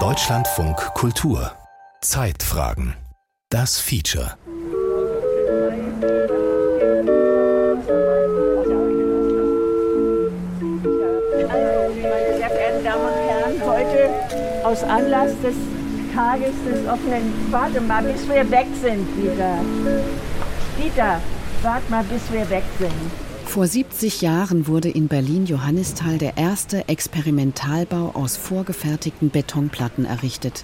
Deutschlandfunk Kultur Zeitfragen Das Feature Meine sehr verehrten Damen und Herren, heute aus Anlass des Tages des offenen. Warte mal, bis wir weg sind, Dieter. Dieter, warte mal, bis wir weg sind. Vor 70 Jahren wurde in Berlin-Johannisthal der erste Experimentalbau aus vorgefertigten Betonplatten errichtet.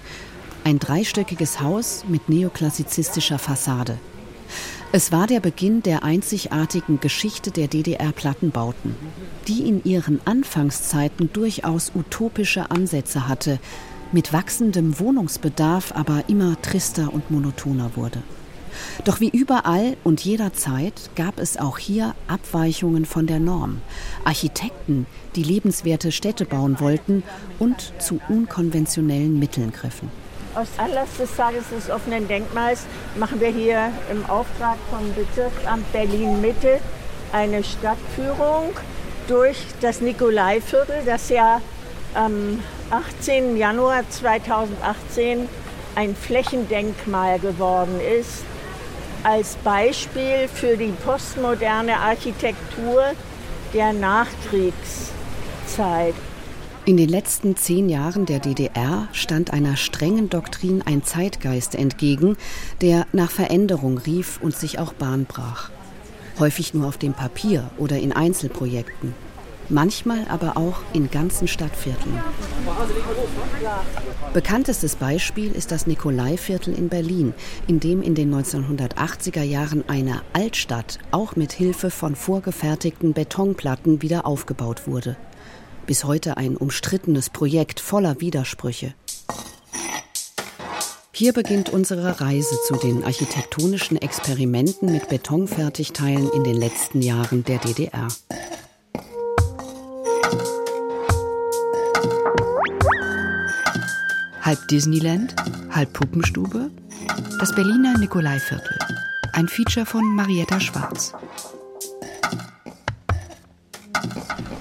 Ein dreistöckiges Haus mit neoklassizistischer Fassade. Es war der Beginn der einzigartigen Geschichte der DDR-Plattenbauten, die in ihren Anfangszeiten durchaus utopische Ansätze hatte, mit wachsendem Wohnungsbedarf aber immer trister und monotoner wurde. Doch wie überall und jederzeit gab es auch hier Abweichungen von der Norm. Architekten, die lebenswerte Städte bauen wollten und zu unkonventionellen Mitteln griffen. Aus Anlass des Tages des offenen Denkmals machen wir hier im Auftrag vom Bezirksamt Berlin-Mitte eine Stadtführung durch das Nikolaiviertel, das ja am 18. Januar 2018 ein Flächendenkmal geworden ist, als Beispiel für die postmoderne Architektur der Nachkriegszeit. In den letzten zehn Jahren der DDR stand einer strengen Doktrin ein Zeitgeist entgegen, der nach Veränderung rief und sich auch Bahn brach. Häufig nur auf dem Papier oder in Einzelprojekten. Manchmal aber auch in ganzen Stadtvierteln. Bekanntestes Beispiel ist das Nikolaiviertel in Berlin, in dem in den 1980er Jahren eine Altstadt auch mit Hilfe von vorgefertigten Betonplatten wieder aufgebaut wurde bis heute ein umstrittenes Projekt voller Widersprüche. Hier beginnt unsere Reise zu den architektonischen Experimenten mit Betonfertigteilen in den letzten Jahren der DDR. Halb Disneyland, halb Puppenstube. Das Berliner Nikolaiviertel. Ein Feature von Marietta Schwarz.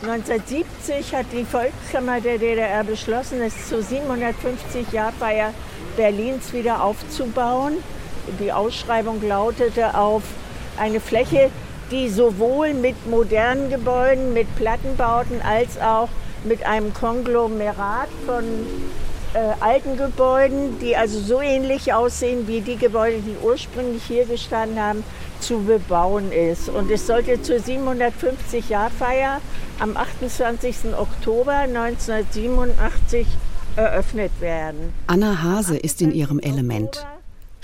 1970 hat die Volkskammer der DDR beschlossen, es zur 750-Jahr-Feier Berlins wieder aufzubauen. Die Ausschreibung lautete auf eine Fläche, die sowohl mit modernen Gebäuden, mit Plattenbauten als auch mit einem Konglomerat von äh, alten Gebäuden, die also so ähnlich aussehen wie die Gebäude, die ursprünglich hier gestanden haben, zu bebauen ist. Und es sollte zur 750-Jahr-Feier am 28. Oktober 1987 eröffnet werden. Anna Hase ist in ihrem Element.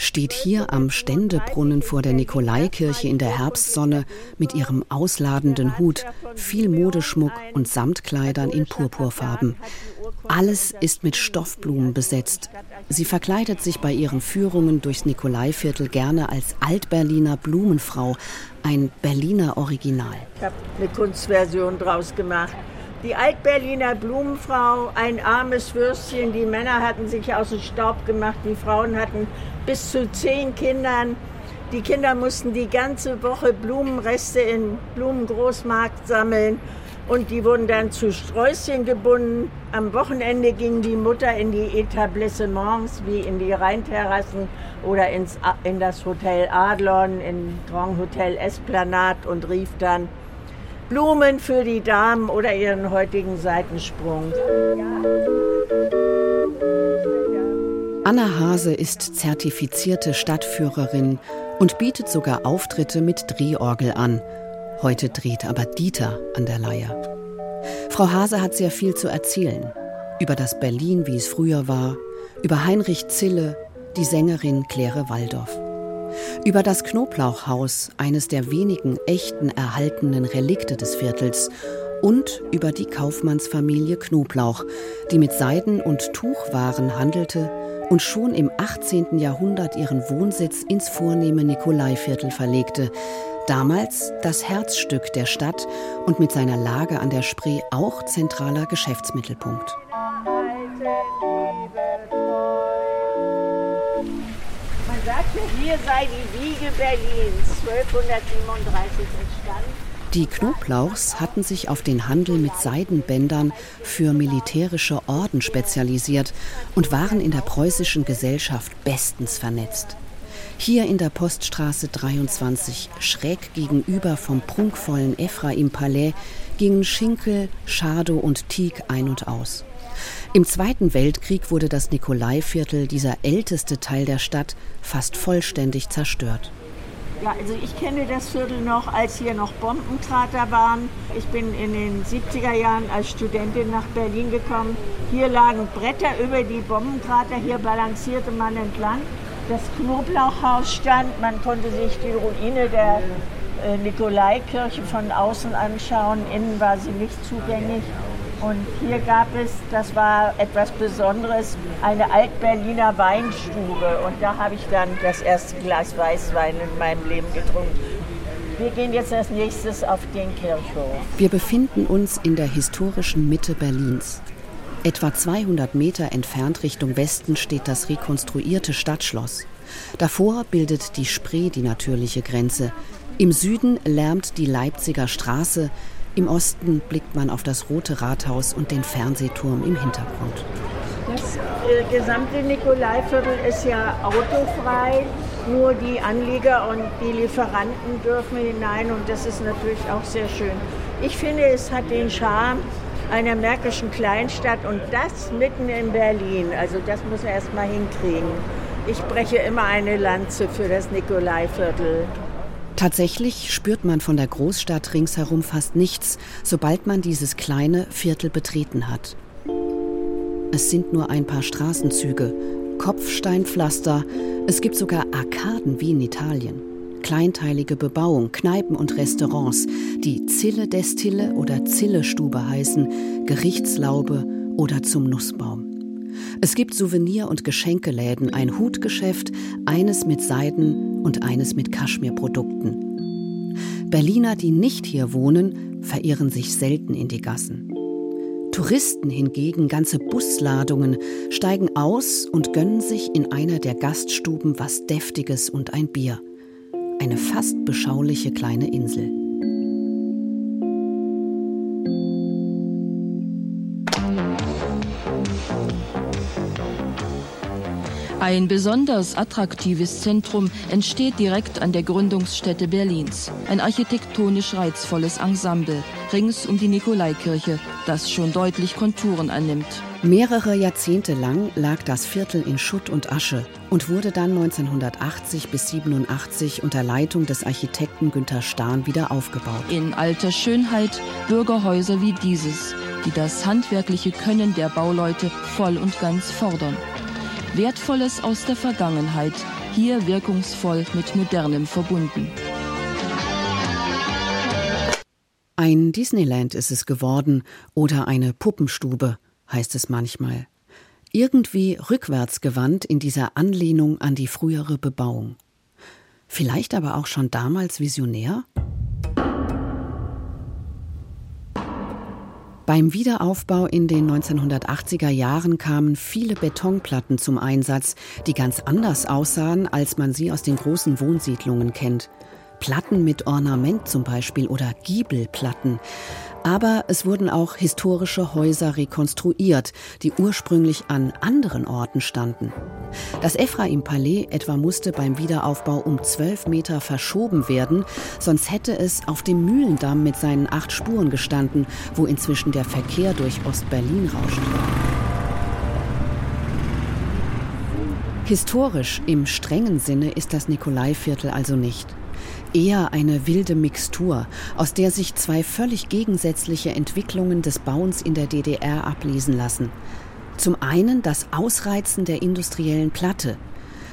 Steht hier am Ständebrunnen vor der Nikolaikirche in der Herbstsonne mit ihrem ausladenden Hut, viel Modeschmuck und Samtkleidern in Purpurfarben. Alles ist mit Stoffblumen besetzt. Sie verkleidet sich bei ihren Führungen durchs Nikolaiviertel gerne als Altberliner Blumenfrau, ein Berliner Original. Ich habe eine Kunstversion draus gemacht. Die Altberliner Blumenfrau, ein armes Würstchen. Die Männer hatten sich aus dem Staub gemacht, die Frauen hatten bis zu zehn Kindern. Die Kinder mussten die ganze Woche Blumenreste im Blumengroßmarkt sammeln und die wurden dann zu Sträußchen gebunden. Am Wochenende ging die Mutter in die Etablissements wie in die Rheinterrassen oder ins, in das Hotel Adlon, in Grand Hotel Esplanade und rief dann Blumen für die Damen oder ihren heutigen Seitensprung. Anna Hase ist zertifizierte Stadtführerin und bietet sogar Auftritte mit Drehorgel an – Heute dreht aber Dieter an der Leier. Frau Hase hat sehr viel zu erzählen. Über das Berlin, wie es früher war, über Heinrich Zille, die Sängerin Claire Waldorf. Über das Knoblauchhaus, eines der wenigen echten erhaltenen Relikte des Viertels, und über die Kaufmannsfamilie Knoblauch, die mit Seiden- und Tuchwaren handelte und schon im 18. Jahrhundert ihren Wohnsitz ins vornehme Nikolaiviertel verlegte, Damals das Herzstück der Stadt und mit seiner Lage an der Spree auch zentraler Geschäftsmittelpunkt. Man sagt ja, hier sei die Wiege Berlins 1237 entstanden. Die Knoblauchs hatten sich auf den Handel mit Seidenbändern für militärische Orden spezialisiert und waren in der preußischen Gesellschaft bestens vernetzt. Hier in der Poststraße 23, schräg gegenüber vom prunkvollen Ephraim-Palais, gingen Schinkel, Schadow und Tieg ein und aus. Im Zweiten Weltkrieg wurde das Nikolaiviertel, dieser älteste Teil der Stadt, fast vollständig zerstört. Ja, also ich kenne das Viertel noch, als hier noch Bombenkrater waren. Ich bin in den 70er Jahren als Studentin nach Berlin gekommen. Hier lagen Bretter über die Bombenkrater, hier balancierte man entlang. Das Knoblauchhaus stand, man konnte sich die Ruine der äh, Nikolaikirche von außen anschauen. Innen war sie nicht zugänglich. Und hier gab es, das war etwas Besonderes, eine Altberliner Weinstube. Und da habe ich dann das erste Glas Weißwein in meinem Leben getrunken. Wir gehen jetzt als nächstes auf den Kirchhof. Wir befinden uns in der historischen Mitte Berlins. Etwa 200 Meter entfernt Richtung Westen steht das rekonstruierte Stadtschloss. Davor bildet die Spree die natürliche Grenze. Im Süden lärmt die Leipziger Straße, im Osten blickt man auf das Rote Rathaus und den Fernsehturm im Hintergrund. Das äh, gesamte Nikolaiviertel ist ja autofrei. Nur die Anlieger und die Lieferanten dürfen hinein und das ist natürlich auch sehr schön. Ich finde, es hat den Charme einer märkischen Kleinstadt und das mitten in Berlin. Also das muss man erst mal hinkriegen. Ich breche immer eine Lanze für das Nikolaiviertel. Tatsächlich spürt man von der Großstadt ringsherum fast nichts, sobald man dieses kleine Viertel betreten hat. Es sind nur ein paar Straßenzüge, Kopfsteinpflaster, es gibt sogar Arkaden wie in Italien. Kleinteilige Bebauung, Kneipen und Restaurants, die Zille Destille oder Zille-Stube heißen, Gerichtslaube oder zum Nussbaum. Es gibt Souvenir- und Geschenkeläden, ein Hutgeschäft, eines mit Seiden und eines mit Kaschmirprodukten. Berliner, die nicht hier wohnen, verirren sich selten in die Gassen. Touristen hingegen, ganze Busladungen, steigen aus und gönnen sich in einer der Gaststuben was Deftiges und ein Bier. Eine fast beschauliche kleine Insel. Ein besonders attraktives Zentrum entsteht direkt an der Gründungsstätte Berlins. Ein architektonisch reizvolles Ensemble rings um die Nikolaikirche, das schon deutlich Konturen annimmt. Mehrere Jahrzehnte lang lag das Viertel in Schutt und Asche und wurde dann 1980 bis 87 unter Leitung des Architekten Günter Stahn wieder aufgebaut. In alter Schönheit Bürgerhäuser wie dieses, die das handwerkliche Können der Bauleute voll und ganz fordern. Wertvolles aus der Vergangenheit, hier wirkungsvoll mit Modernem verbunden. Ein Disneyland ist es geworden oder eine Puppenstube, heißt es manchmal. Irgendwie rückwärtsgewandt in dieser Anlehnung an die frühere Bebauung. Vielleicht aber auch schon damals visionär? Beim Wiederaufbau in den 1980er Jahren kamen viele Betonplatten zum Einsatz, die ganz anders aussahen, als man sie aus den großen Wohnsiedlungen kennt. Platten mit Ornament zum Beispiel oder Giebelplatten. Aber es wurden auch historische Häuser rekonstruiert, die ursprünglich an anderen Orten standen. Das Ephraim-Palais etwa musste beim Wiederaufbau um zwölf Meter verschoben werden, sonst hätte es auf dem Mühlendamm mit seinen acht Spuren gestanden, wo inzwischen der Verkehr durch Ostberlin rauscht. Historisch im strengen Sinne ist das Nikolaiviertel also nicht eher eine wilde Mixtur, aus der sich zwei völlig gegensätzliche Entwicklungen des Bauens in der DDR ablesen lassen. Zum einen das Ausreizen der industriellen Platte,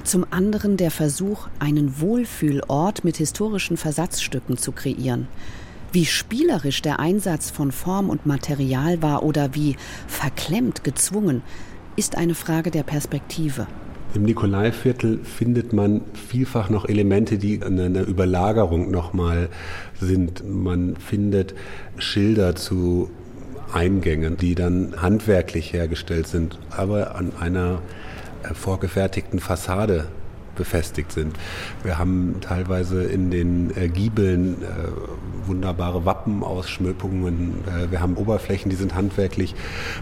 zum anderen der Versuch, einen Wohlfühlort mit historischen Versatzstücken zu kreieren. Wie spielerisch der Einsatz von Form und Material war oder wie verklemmt gezwungen, ist eine Frage der Perspektive. Im Nikolaiviertel findet man vielfach noch Elemente, die eine Überlagerung nochmal sind. Man findet Schilder zu Eingängen, die dann handwerklich hergestellt sind, aber an einer äh, vorgefertigten Fassade befestigt sind. Wir haben teilweise in den äh, Giebeln äh, wunderbare Wappenausschmückungen. Äh, wir haben Oberflächen, die sind handwerklich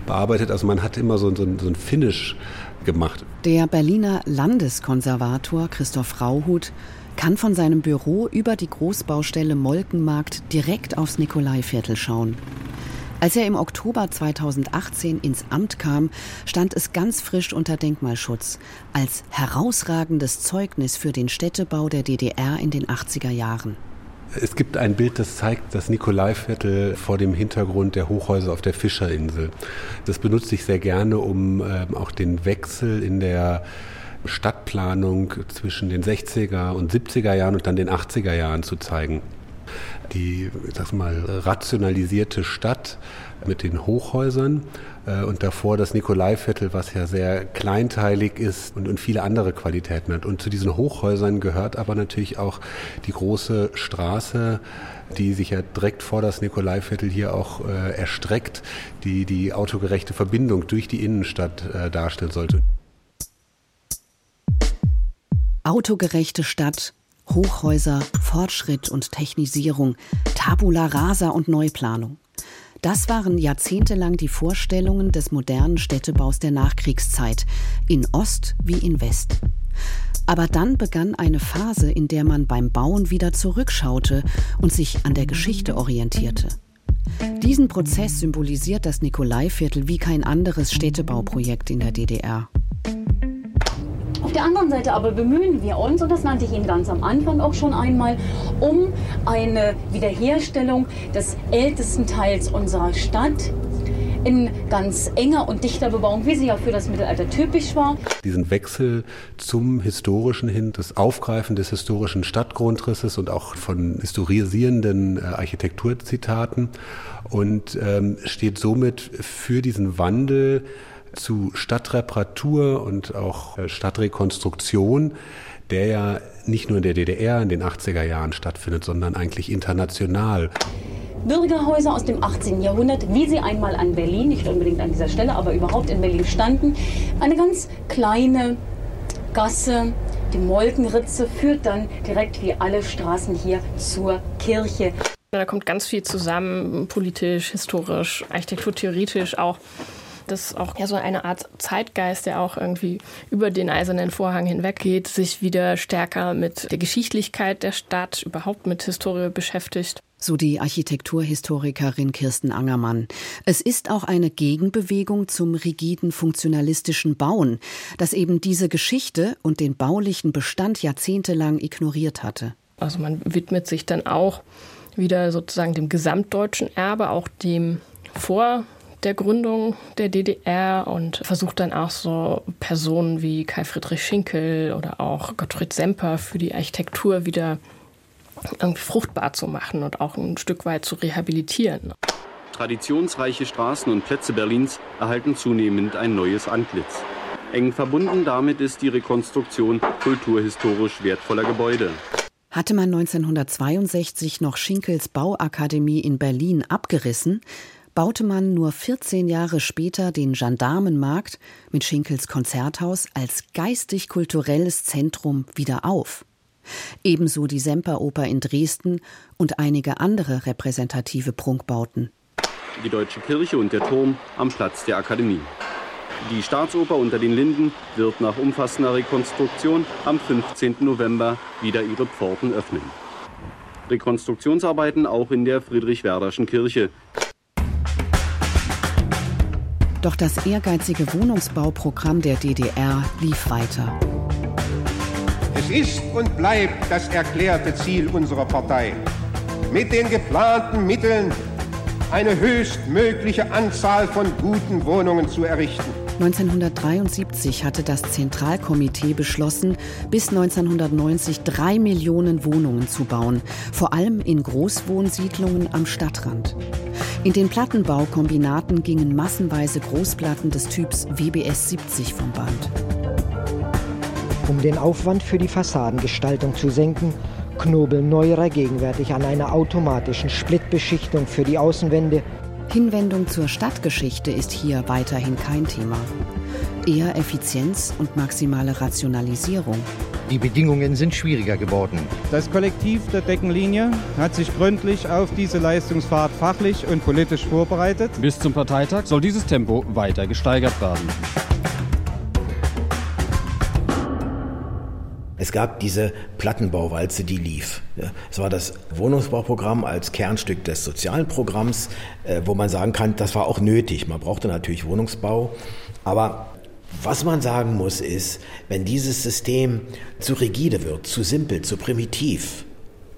bearbeitet. Also man hat immer so, so, so ein Finish gemacht. Der Berliner Landeskonservator Christoph Rauhut kann von seinem Büro über die Großbaustelle Molkenmarkt direkt aufs Nikolaiviertel schauen. Als er im Oktober 2018 ins Amt kam, stand es ganz frisch unter Denkmalschutz als herausragendes Zeugnis für den Städtebau der DDR in den 80er Jahren. Es gibt ein Bild, das zeigt das Nikolaiviertel vor dem Hintergrund der Hochhäuser auf der Fischerinsel. Das benutze ich sehr gerne, um äh, auch den Wechsel in der Stadtplanung zwischen den 60er und 70er Jahren und dann den 80er Jahren zu zeigen. Die, sag mal, rationalisierte Stadt mit den Hochhäusern äh, und davor das Nikolaiviertel, was ja sehr kleinteilig ist und, und viele andere Qualitäten hat. Und zu diesen Hochhäusern gehört aber natürlich auch die große Straße, die sich ja direkt vor das Nikolaiviertel hier auch äh, erstreckt, die die autogerechte Verbindung durch die Innenstadt äh, darstellen sollte. Autogerechte Stadt, Hochhäuser, Fortschritt und Technisierung, Tabula rasa und Neuplanung. Das waren jahrzehntelang die Vorstellungen des modernen Städtebaus der Nachkriegszeit, in Ost wie in West. Aber dann begann eine Phase, in der man beim Bauen wieder zurückschaute und sich an der Geschichte orientierte. Diesen Prozess symbolisiert das Nikolaiviertel wie kein anderes Städtebauprojekt in der DDR. Auf der anderen Seite aber bemühen wir uns, und das nannte ich Ihnen ganz am Anfang auch schon einmal, um eine Wiederherstellung des ältesten Teils unserer Stadt in ganz enger und dichter Bebauung, wie sie ja für das Mittelalter typisch war. Diesen Wechsel zum Historischen hin, das Aufgreifen des historischen Stadtgrundrisses und auch von historisierenden äh, Architekturzitaten und ähm, steht somit für diesen Wandel zu Stadtreparatur und auch äh, Stadtrekonstruktion, der ja nicht nur in der DDR in den 80er Jahren stattfindet, sondern eigentlich international. Bürgerhäuser aus dem 18. Jahrhundert, wie sie einmal an Berlin, nicht unbedingt an dieser Stelle, aber überhaupt in Berlin standen. Eine ganz kleine Gasse, die Molkenritze, führt dann direkt wie alle Straßen hier zur Kirche. Da kommt ganz viel zusammen, politisch, historisch, architekturtheoretisch auch dass auch ja so eine Art Zeitgeist, der auch irgendwie über den eisernen Vorhang hinweggeht, sich wieder stärker mit der Geschichtlichkeit der Stadt, überhaupt mit Historie beschäftigt. So die Architekturhistorikerin Kirsten Angermann. Es ist auch eine Gegenbewegung zum rigiden funktionalistischen Bauen, das eben diese Geschichte und den baulichen Bestand jahrzehntelang ignoriert hatte. Also man widmet sich dann auch wieder sozusagen dem gesamtdeutschen Erbe, auch dem vor der Gründung der DDR und versucht dann auch so Personen wie Kai Friedrich Schinkel oder auch Gottfried Semper für die Architektur wieder irgendwie fruchtbar zu machen und auch ein Stück weit zu rehabilitieren. Traditionsreiche Straßen und Plätze Berlins erhalten zunehmend ein neues Antlitz. Eng verbunden damit ist die Rekonstruktion kulturhistorisch wertvoller Gebäude. Hatte man 1962 noch Schinkels Bauakademie in Berlin abgerissen, baute man nur 14 Jahre später den Gendarmenmarkt mit Schinkels Konzerthaus als geistig-kulturelles Zentrum wieder auf. Ebenso die Semperoper in Dresden und einige andere repräsentative Prunkbauten. Die Deutsche Kirche und der Turm am Platz der Akademie. Die Staatsoper unter den Linden wird nach umfassender Rekonstruktion am 15. November wieder ihre Pforten öffnen. Rekonstruktionsarbeiten auch in der Friedrich-Werderschen Kirche. Doch das ehrgeizige Wohnungsbauprogramm der DDR lief weiter. Es ist und bleibt das erklärte Ziel unserer Partei, mit den geplanten Mitteln eine höchstmögliche Anzahl von guten Wohnungen zu errichten. 1973 hatte das Zentralkomitee beschlossen, bis 1990 drei Millionen Wohnungen zu bauen, vor allem in Großwohnsiedlungen am Stadtrand. In den Plattenbaukombinaten gingen massenweise Großplatten des Typs WBS 70 vom Band. Um den Aufwand für die Fassadengestaltung zu senken, knobeln Neuerer gegenwärtig an einer automatischen Splitbeschichtung für die Außenwände. Hinwendung zur Stadtgeschichte ist hier weiterhin kein Thema. Eher Effizienz und maximale Rationalisierung. Die Bedingungen sind schwieriger geworden. Das Kollektiv der Deckenlinie hat sich gründlich auf diese Leistungsfahrt fachlich und politisch vorbereitet. Bis zum Parteitag soll dieses Tempo weiter gesteigert werden. Es gab diese Plattenbauwalze, die lief. Es war das Wohnungsbauprogramm als Kernstück des sozialen Programms, äh, wo man sagen kann, das war auch nötig. Man brauchte natürlich Wohnungsbau, aber was man sagen muss ist, wenn dieses System zu rigide wird, zu simpel, zu primitiv,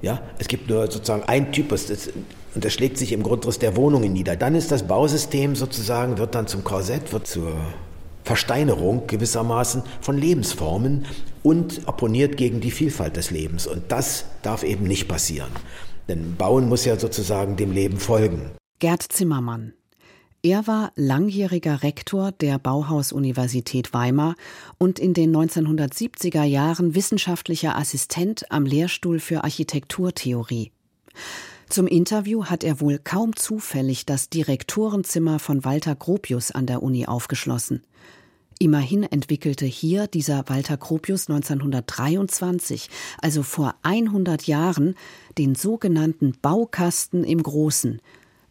ja, es gibt nur sozusagen ein Typus, das, und das schlägt sich im Grundriss der Wohnungen nieder. Dann ist das Bausystem sozusagen, wird dann zum Korsett, wird zur Versteinerung gewissermaßen von Lebensformen und opponiert gegen die Vielfalt des Lebens. Und das darf eben nicht passieren. Denn Bauen muss ja sozusagen dem Leben folgen. Gerd Zimmermann. Er war langjähriger Rektor der Bauhaus-Universität Weimar und in den 1970er Jahren wissenschaftlicher Assistent am Lehrstuhl für Architekturtheorie. Zum Interview hat er wohl kaum zufällig das Direktorenzimmer von Walter Gropius an der Uni aufgeschlossen. Immerhin entwickelte hier dieser Walter Gropius 1923, also vor 100 Jahren, den sogenannten Baukasten im Großen,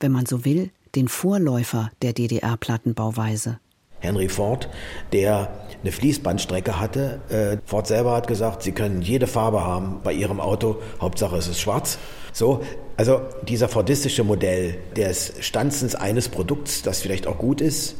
wenn man so will, den Vorläufer der DDR-Plattenbauweise. Henry Ford, der eine Fließbandstrecke hatte. Äh, Ford selber hat gesagt, Sie können jede Farbe haben bei Ihrem Auto, Hauptsache es ist schwarz. So, also dieser Fordistische Modell des Stanzens eines Produkts, das vielleicht auch gut ist,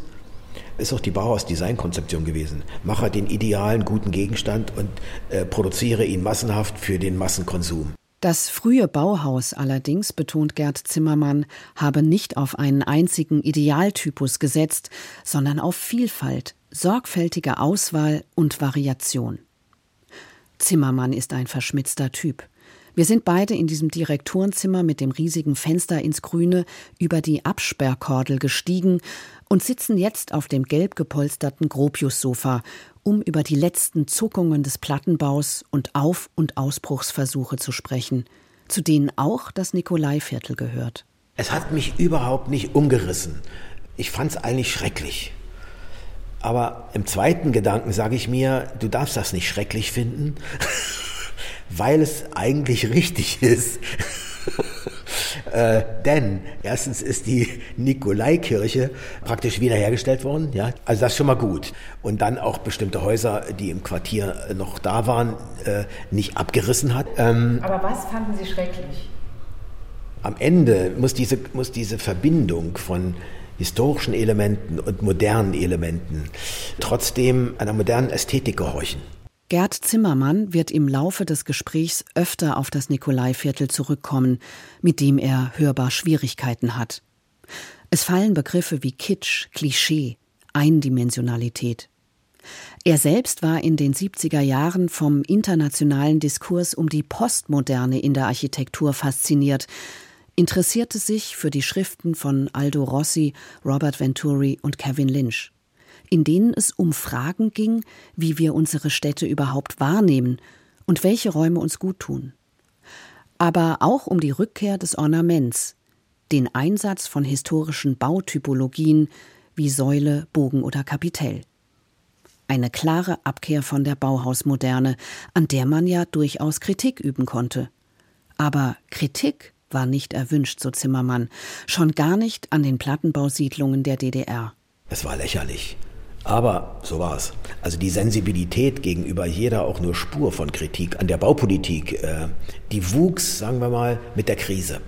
ist auch die Bauhaus-Design-Konzeption gewesen. Mache den idealen, guten Gegenstand und äh, produziere ihn massenhaft für den Massenkonsum. Das frühe Bauhaus allerdings, betont Gerd Zimmermann, habe nicht auf einen einzigen Idealtypus gesetzt, sondern auf Vielfalt, sorgfältige Auswahl und Variation. Zimmermann ist ein verschmitzter Typ. Wir sind beide in diesem Direktorenzimmer mit dem riesigen Fenster ins Grüne über die Absperrkordel gestiegen und sitzen jetzt auf dem gelb gepolsterten Gropius-Sofa, um über die letzten Zuckungen des Plattenbaus und Auf- und Ausbruchsversuche zu sprechen, zu denen auch das Nikolaiviertel gehört. Es hat mich überhaupt nicht umgerissen. Ich fand es eigentlich schrecklich. Aber im zweiten Gedanken sage ich mir, du darfst das nicht schrecklich finden, weil es eigentlich richtig ist. Äh, denn erstens ist die Nikolaikirche praktisch wiederhergestellt worden. Ja? Also das ist schon mal gut. Und dann auch bestimmte Häuser, die im Quartier noch da waren, äh, nicht abgerissen hat. Ähm, Aber was fanden Sie schrecklich? Am Ende muss diese, muss diese Verbindung von historischen Elementen und modernen Elementen trotzdem einer modernen Ästhetik gehorchen. Gerd Zimmermann wird im Laufe des Gesprächs öfter auf das Nikolaiviertel zurückkommen, mit dem er hörbar Schwierigkeiten hat. Es fallen Begriffe wie Kitsch, Klischee, Eindimensionalität. Er selbst war in den 70er Jahren vom internationalen Diskurs um die Postmoderne in der Architektur fasziniert, interessierte sich für die Schriften von Aldo Rossi, Robert Venturi und Kevin Lynch in denen es um Fragen ging, wie wir unsere Städte überhaupt wahrnehmen und welche Räume uns gut tun. Aber auch um die Rückkehr des Ornaments, den Einsatz von historischen Bautypologien wie Säule, Bogen oder Kapitell. Eine klare Abkehr von der Bauhausmoderne, an der man ja durchaus Kritik üben konnte. Aber Kritik war nicht erwünscht, so Zimmermann, schon gar nicht an den Plattenbausiedlungen der DDR. Es war lächerlich. Aber so war es. Also die Sensibilität gegenüber jeder auch nur Spur von Kritik an der Baupolitik, äh, die wuchs, sagen wir mal, mit der Krise.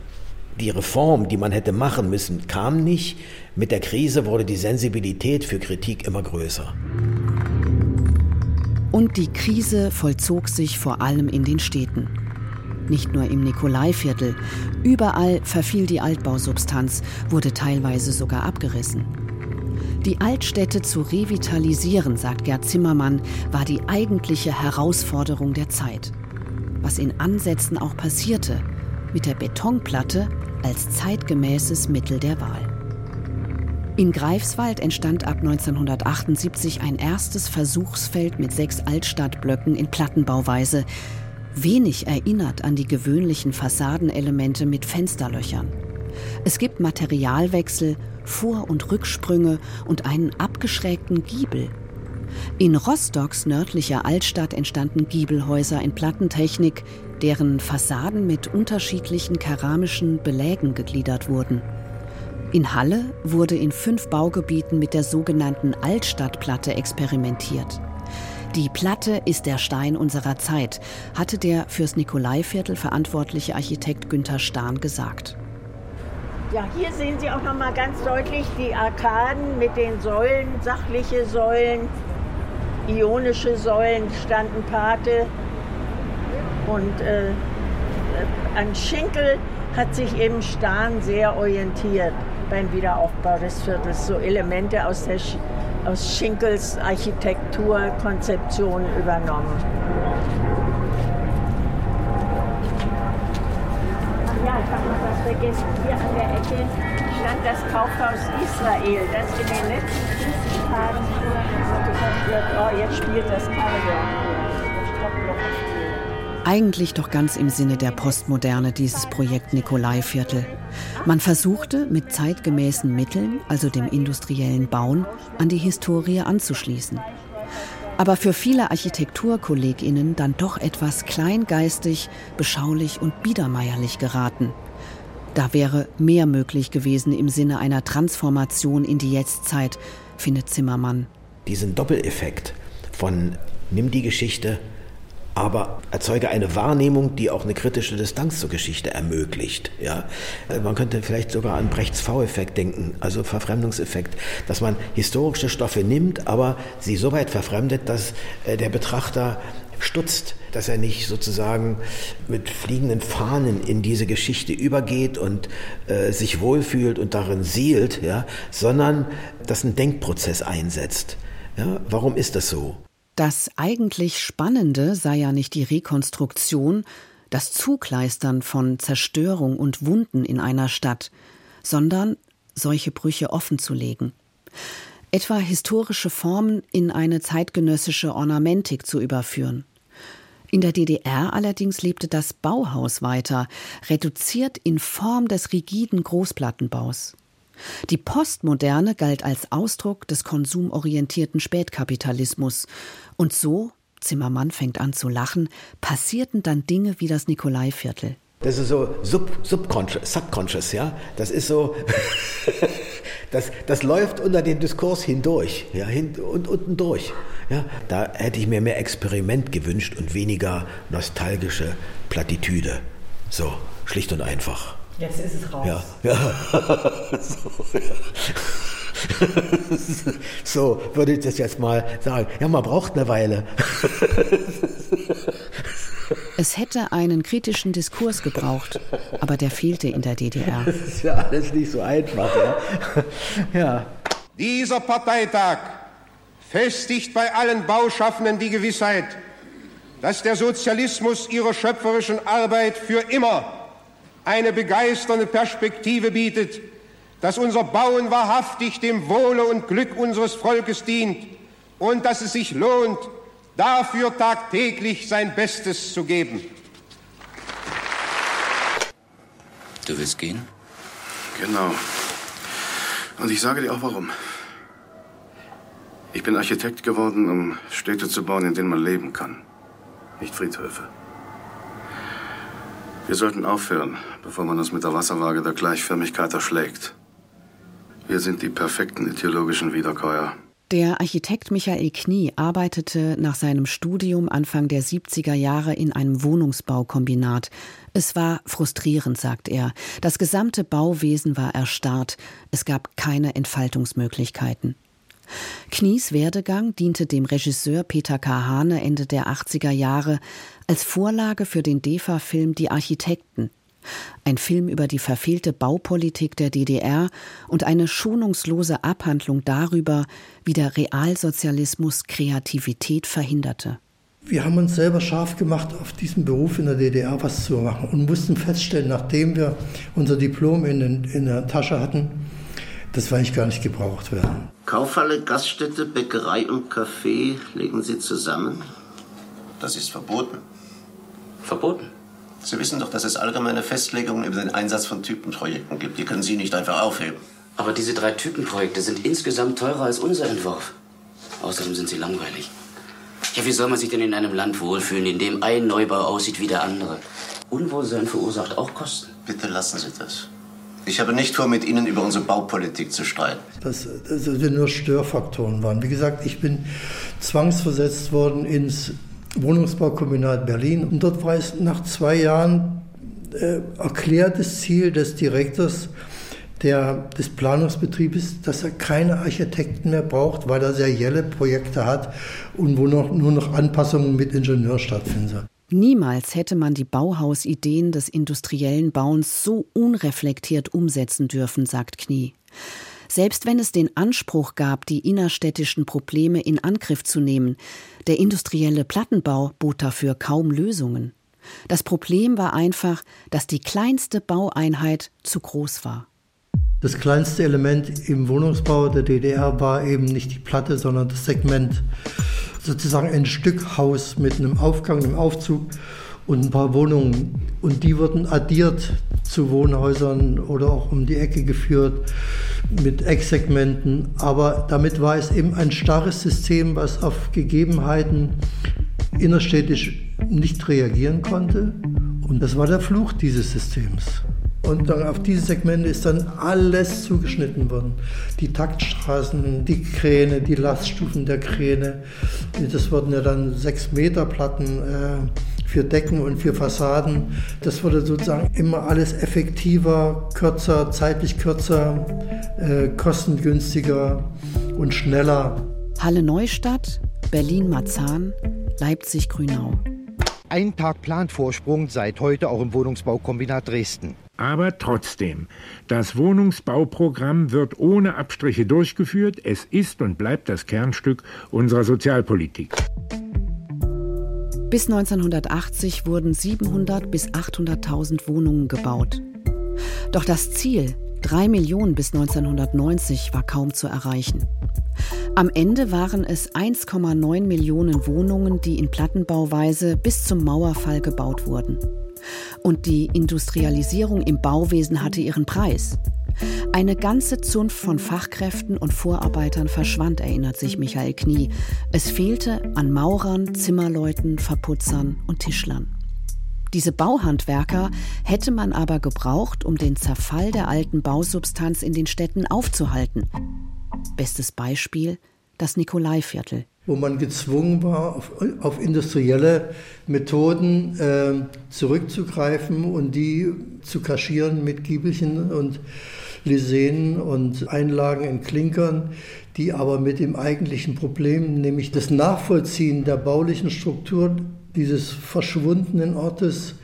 Die Reform, die man hätte machen müssen, kam nicht. Mit der Krise wurde die Sensibilität für Kritik immer größer. Und die Krise vollzog sich vor allem in den Städten. Nicht nur im Nikolaiviertel. Überall verfiel die Altbausubstanz, wurde teilweise sogar abgerissen. Die Altstädte zu revitalisieren, sagt Gerd Zimmermann, war die eigentliche Herausforderung der Zeit. Was in Ansätzen auch passierte, mit der Betonplatte als zeitgemäßes Mittel der Wahl. In Greifswald entstand ab 1978 ein erstes Versuchsfeld mit sechs Altstadtblöcken in Plattenbauweise, wenig erinnert an die gewöhnlichen Fassadenelemente mit Fensterlöchern. Es gibt Materialwechsel, Vor- und Rücksprünge und einen abgeschrägten Giebel. In Rostocks nördlicher Altstadt entstanden Giebelhäuser in Plattentechnik, deren Fassaden mit unterschiedlichen keramischen Belägen gegliedert wurden. In Halle wurde in fünf Baugebieten mit der sogenannten Altstadtplatte experimentiert. Die Platte ist der Stein unserer Zeit, hatte der fürs Nikolaiviertel verantwortliche Architekt Günther Stahn gesagt. Ja, hier sehen Sie auch noch mal ganz deutlich die Arkaden mit den Säulen, sachliche Säulen, ionische Säulen standen Pate. Und äh, an Schinkel hat sich eben Stahn sehr orientiert beim Wiederaufbau des Viertels. So Elemente aus der aus Schinkels Architekturkonzeption übernommen. Habe noch was vergessen. Hier an der Ecke stand das Kaufhaus Israel, das in den letzten Kriegstagen gesagt wird, oh, jetzt spielt das Stadion Eigentlich doch ganz im Sinne der Postmoderne dieses Projekt Nikolaiviertel. Man versuchte mit zeitgemäßen Mitteln, also dem industriellen Bauen, an die Historie anzuschließen. Aber für viele Architekturkolleginnen dann doch etwas kleingeistig, beschaulich und biedermeierlich geraten. Da wäre mehr möglich gewesen im Sinne einer Transformation in die Jetztzeit, findet Zimmermann. Diesen Doppeleffekt von nimm die Geschichte, aber erzeuge eine Wahrnehmung, die auch eine kritische Distanz zur Geschichte ermöglicht. Ja? Man könnte vielleicht sogar an Brechts V-Effekt denken, also Verfremdungseffekt, dass man historische Stoffe nimmt, aber sie so weit verfremdet, dass äh, der Betrachter stutzt, dass er nicht sozusagen mit fliegenden Fahnen in diese Geschichte übergeht und äh, sich wohlfühlt und darin seelt, ja, sondern dass ein Denkprozess einsetzt. Ja, warum ist das so? Das eigentlich Spannende sei ja nicht die Rekonstruktion, das Zugleistern von Zerstörung und Wunden in einer Stadt, sondern solche Brüche offenzulegen. Etwa historische Formen in eine zeitgenössische Ornamentik zu überführen. In der DDR allerdings lebte das Bauhaus weiter, reduziert in Form des rigiden Großplattenbaus. Die Postmoderne galt als Ausdruck des konsumorientierten Spätkapitalismus. Und so, Zimmermann fängt an zu lachen, passierten dann Dinge wie das Nikolaiviertel. Das ist so sub, subconscious, subconscious, ja. Das ist so, das, das läuft unter den Diskurs hindurch, ja, hin, und unten durch. Ja. Da hätte ich mir mehr Experiment gewünscht und weniger nostalgische Plattitüde. So, schlicht und einfach. Jetzt ist es raus. Ja, ja. so, ja. so, würde ich das jetzt mal sagen. Ja, man braucht eine Weile. Es hätte einen kritischen Diskurs gebraucht, aber der fehlte in der DDR. Das ist ja alles nicht so einfach. Ja. ja. Dieser Parteitag festigt bei allen Bauschaffenden die Gewissheit, dass der Sozialismus ihrer schöpferischen Arbeit für immer eine begeisternde Perspektive bietet, dass unser Bauen wahrhaftig dem Wohle und Glück unseres Volkes dient und dass es sich lohnt, dafür tagtäglich sein Bestes zu geben. Du willst gehen? Genau. Und ich sage dir auch warum. Ich bin Architekt geworden, um Städte zu bauen, in denen man leben kann, nicht Friedhöfe. Wir sollten aufhören, bevor man uns mit der Wasserwaage der Gleichförmigkeit erschlägt. Wir sind die perfekten ideologischen Wiederkäuer. Der Architekt Michael Knie arbeitete nach seinem Studium Anfang der 70er Jahre in einem Wohnungsbaukombinat. Es war frustrierend, sagt er. Das gesamte Bauwesen war erstarrt. Es gab keine Entfaltungsmöglichkeiten. Knies Werdegang diente dem Regisseur Peter Kahane Ende der 80er Jahre als Vorlage für den DEFA-Film Die Architekten. Ein Film über die verfehlte Baupolitik der DDR und eine schonungslose Abhandlung darüber, wie der Realsozialismus Kreativität verhinderte. Wir haben uns selber scharf gemacht, auf diesem Beruf in der DDR was zu machen und mussten feststellen, nachdem wir unser Diplom in, den, in der Tasche hatten, dass wir eigentlich gar nicht gebraucht werden. Kaufhalle, Gaststätte, Bäckerei und Café legen Sie zusammen? Das ist verboten. Verboten? Sie wissen doch, dass es allgemeine Festlegungen über den Einsatz von Typenprojekten gibt. Die können Sie nicht einfach aufheben. Aber diese drei Typenprojekte sind insgesamt teurer als unser Entwurf. Außerdem sind sie langweilig. Ja, wie soll man sich denn in einem Land wohlfühlen, in dem ein Neubau aussieht wie der andere? Unwohlsein verursacht auch Kosten. Bitte lassen Sie das. Ich habe nicht vor, mit Ihnen über unsere Baupolitik zu streiten. Das, das nur Störfaktoren waren. Wie gesagt, ich bin zwangsversetzt worden ins Wohnungsbaukombinat Berlin und dort war es nach zwei Jahren äh, erklärtes Ziel des Direktors der, des Planungsbetriebes, dass er keine Architekten mehr braucht, weil er serielle Projekte hat und wo noch, nur noch Anpassungen mit Ingenieur stattfinden sollen. Niemals hätte man die Bauhausideen des industriellen Bauens so unreflektiert umsetzen dürfen, sagt Knie. Selbst wenn es den Anspruch gab, die innerstädtischen Probleme in Angriff zu nehmen, der industrielle Plattenbau bot dafür kaum Lösungen. Das Problem war einfach, dass die kleinste Baueinheit zu groß war. Das kleinste Element im Wohnungsbau der DDR war eben nicht die Platte, sondern das Segment sozusagen ein Stück Haus mit einem Aufgang, einem Aufzug und ein paar Wohnungen. Und die wurden addiert zu Wohnhäusern oder auch um die Ecke geführt mit Ecksegmenten. Aber damit war es eben ein starres System, was auf Gegebenheiten innerstädtisch nicht reagieren konnte. Und das war der Fluch dieses Systems. Und auf diese Segmente ist dann alles zugeschnitten worden. Die Taktstraßen, die Kräne, die Laststufen der Kräne. Das wurden ja dann sechs Meter Platten äh, für Decken und für Fassaden. Das wurde sozusagen immer alles effektiver, kürzer, zeitlich kürzer, äh, kostengünstiger und schneller. Halle Neustadt, Berlin-Marzahn, Leipzig-Grünau. Ein Tag Planvorsprung seit heute auch im Wohnungsbaukombinat Dresden. Aber trotzdem, das Wohnungsbauprogramm wird ohne Abstriche durchgeführt. Es ist und bleibt das Kernstück unserer Sozialpolitik. Bis 1980 wurden 700 bis 800.000 Wohnungen gebaut. Doch das Ziel, 3 Millionen bis 1990, war kaum zu erreichen. Am Ende waren es 1,9 Millionen Wohnungen, die in Plattenbauweise bis zum Mauerfall gebaut wurden. Und die Industrialisierung im Bauwesen hatte ihren Preis. Eine ganze Zunft von Fachkräften und Vorarbeitern verschwand, erinnert sich Michael Knie. Es fehlte an Maurern, Zimmerleuten, Verputzern und Tischlern. Diese Bauhandwerker hätte man aber gebraucht, um den Zerfall der alten Bausubstanz in den Städten aufzuhalten. Bestes Beispiel das Nikolaiviertel wo man gezwungen war, auf, auf industrielle Methoden äh, zurückzugreifen und die zu kaschieren mit Giebelchen und Lisenen und Einlagen in Klinkern, die aber mit dem eigentlichen Problem, nämlich das Nachvollziehen der baulichen Struktur dieses verschwundenen Ortes,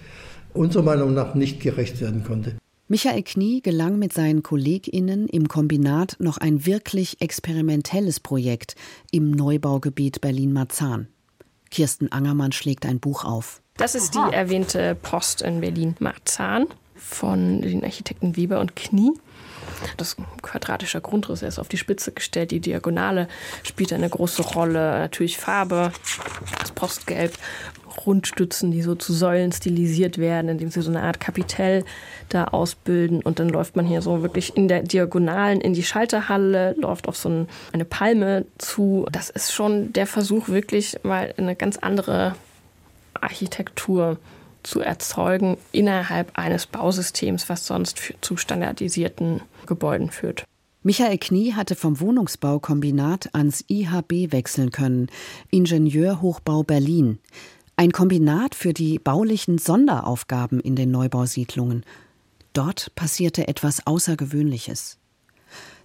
unserer Meinung nach nicht gerecht werden konnte. Michael Knie gelang mit seinen KollegInnen im Kombinat noch ein wirklich experimentelles Projekt im Neubaugebiet Berlin-Marzahn. Kirsten Angermann schlägt ein Buch auf. Das ist die erwähnte Post in Berlin-Marzahn von den Architekten Weber und Knie. Das quadratische Grundriss ist auf die Spitze gestellt. Die Diagonale spielt eine große Rolle. Natürlich Farbe, das Postgelb Rundstützen, die so zu Säulen stilisiert werden, indem sie so eine Art Kapitell da ausbilden. Und dann läuft man hier so wirklich in der Diagonalen in die Schalterhalle, läuft auf so ein, eine Palme zu. Das ist schon der Versuch, wirklich mal eine ganz andere Architektur zu erzeugen innerhalb eines Bausystems, was sonst zu standardisierten Gebäuden führt. Michael Knie hatte vom Wohnungsbaukombinat ans IHB wechseln können, Ingenieurhochbau Berlin. Ein Kombinat für die baulichen Sonderaufgaben in den Neubausiedlungen. Dort passierte etwas Außergewöhnliches.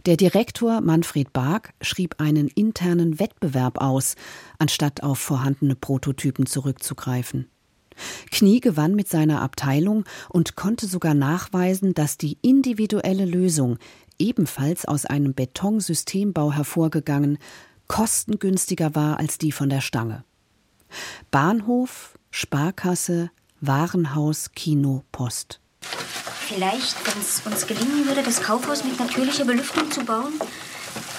Der Direktor Manfred Bark schrieb einen internen Wettbewerb aus, anstatt auf vorhandene Prototypen zurückzugreifen. Knie gewann mit seiner Abteilung und konnte sogar nachweisen, dass die individuelle Lösung, ebenfalls aus einem Betonsystembau hervorgegangen, kostengünstiger war als die von der Stange. Bahnhof, Sparkasse, Warenhaus, Kino, Post. Vielleicht, wenn es uns gelingen würde, das Kaufhaus mit natürlicher Belüftung zu bauen,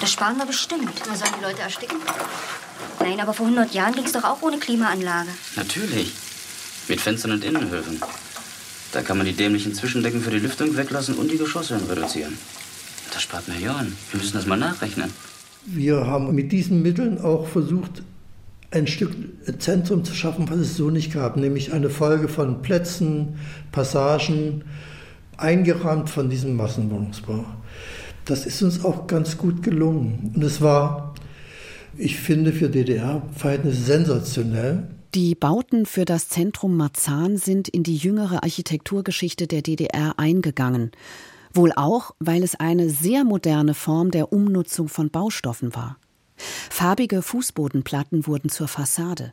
das sparen wir bestimmt. Na, sollen die Leute ersticken? Nein, aber vor 100 Jahren ging es doch auch ohne Klimaanlage. Natürlich. Mit Fenstern und Innenhöfen. Da kann man die dämlichen Zwischendecken für die Lüftung weglassen und die Geschosse reduzieren. Das spart Millionen. Wir müssen das mal nachrechnen. Wir haben mit diesen Mitteln auch versucht, ein Stück Zentrum zu schaffen, was es so nicht gab, nämlich eine Folge von Plätzen, Passagen, eingerahmt von diesem Massenwohnungsbau. Das ist uns auch ganz gut gelungen. Und es war, ich finde, für DDR-Verhältnisse sensationell. Die Bauten für das Zentrum Marzahn sind in die jüngere Architekturgeschichte der DDR eingegangen. Wohl auch, weil es eine sehr moderne Form der Umnutzung von Baustoffen war. Farbige Fußbodenplatten wurden zur Fassade.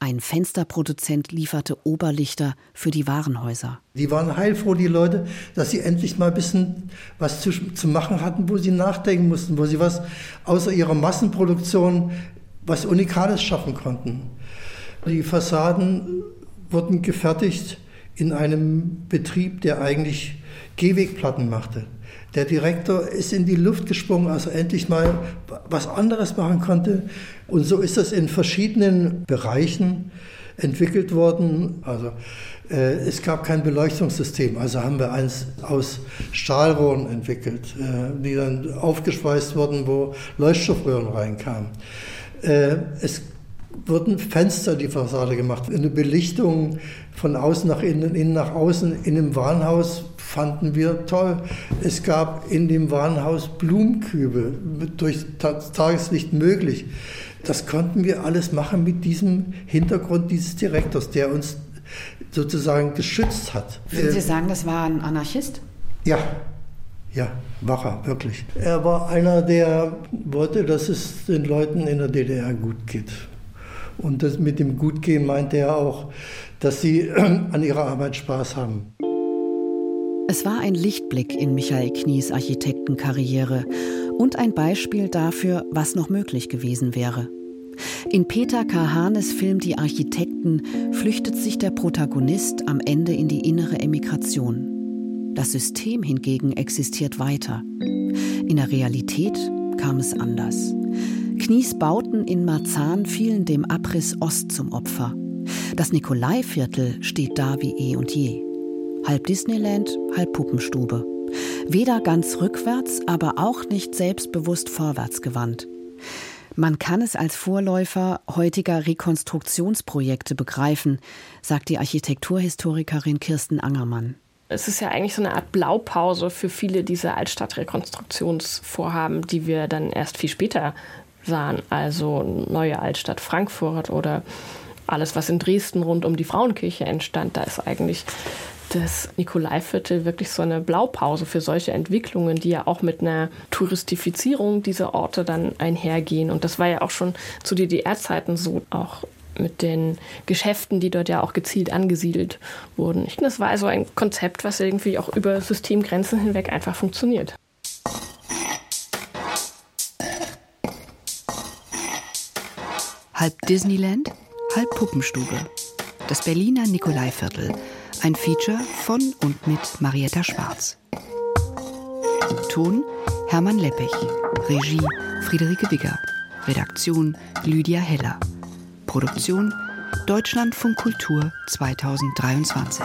Ein Fensterproduzent lieferte Oberlichter für die Warenhäuser. Die waren heilfroh, die Leute, dass sie endlich mal ein bisschen was zu, zu machen hatten, wo sie nachdenken mussten, wo sie was außer ihrer Massenproduktion was Unikales schaffen konnten. Die Fassaden wurden gefertigt in einem Betrieb, der eigentlich Gehwegplatten machte. Der Direktor ist in die Luft gesprungen, als er endlich mal was anderes machen konnte. Und so ist das in verschiedenen Bereichen entwickelt worden. Also äh, es gab kein Beleuchtungssystem, also haben wir eins aus Stahlrohren entwickelt, äh, die dann aufgeschweißt wurden, wo Leuchtstoffröhren reinkamen. Äh, es wurden Fenster die Fassade gemacht, eine Belichtung von außen nach innen, innen nach außen. In dem Warenhaus fanden wir toll. Es gab in dem Warenhaus Blumenkübe, durch Tageslicht möglich. Das konnten wir alles machen mit diesem Hintergrund dieses Direktors, der uns sozusagen geschützt hat. Würden Sie sagen, das war ein Anarchist? Ja, ja, war er, wirklich. Er war einer, der wollte, dass es den Leuten in der DDR gut geht. Und das mit dem Gutgehen meinte er auch, dass sie an ihrer Arbeit Spaß haben. Es war ein Lichtblick in Michael Knies Architektenkarriere und ein Beispiel dafür, was noch möglich gewesen wäre. In Peter Kahanes Film Die Architekten flüchtet sich der Protagonist am Ende in die innere Emigration. Das System hingegen existiert weiter. In der Realität kam es anders. Knies Bauten in Marzahn fielen dem Abriss Ost zum Opfer. Das Nikolaiviertel steht da wie eh und je. Halb Disneyland, halb Puppenstube. Weder ganz rückwärts, aber auch nicht selbstbewusst vorwärts gewandt. Man kann es als Vorläufer heutiger Rekonstruktionsprojekte begreifen, sagt die Architekturhistorikerin Kirsten Angermann. Es ist ja eigentlich so eine Art Blaupause für viele dieser Altstadtrekonstruktionsvorhaben, die wir dann erst viel später sahen. Also neue Altstadt Frankfurt oder alles, was in Dresden rund um die Frauenkirche entstand. Da ist eigentlich das Nikolaiviertel wirklich so eine Blaupause für solche Entwicklungen, die ja auch mit einer Touristifizierung dieser Orte dann einhergehen. Und das war ja auch schon zu DDR-Zeiten so, auch mit den Geschäften, die dort ja auch gezielt angesiedelt wurden. Ich finde, das war also ein Konzept, was irgendwie auch über Systemgrenzen hinweg einfach funktioniert. Halb Disneyland, halb Puppenstube. Das Berliner Nikolaiviertel ein Feature von und mit Marietta Schwarz. Ton Hermann Leppich. Regie Friederike Wigger. Redaktion Lydia Heller. Produktion Deutschlandfunk Kultur 2023.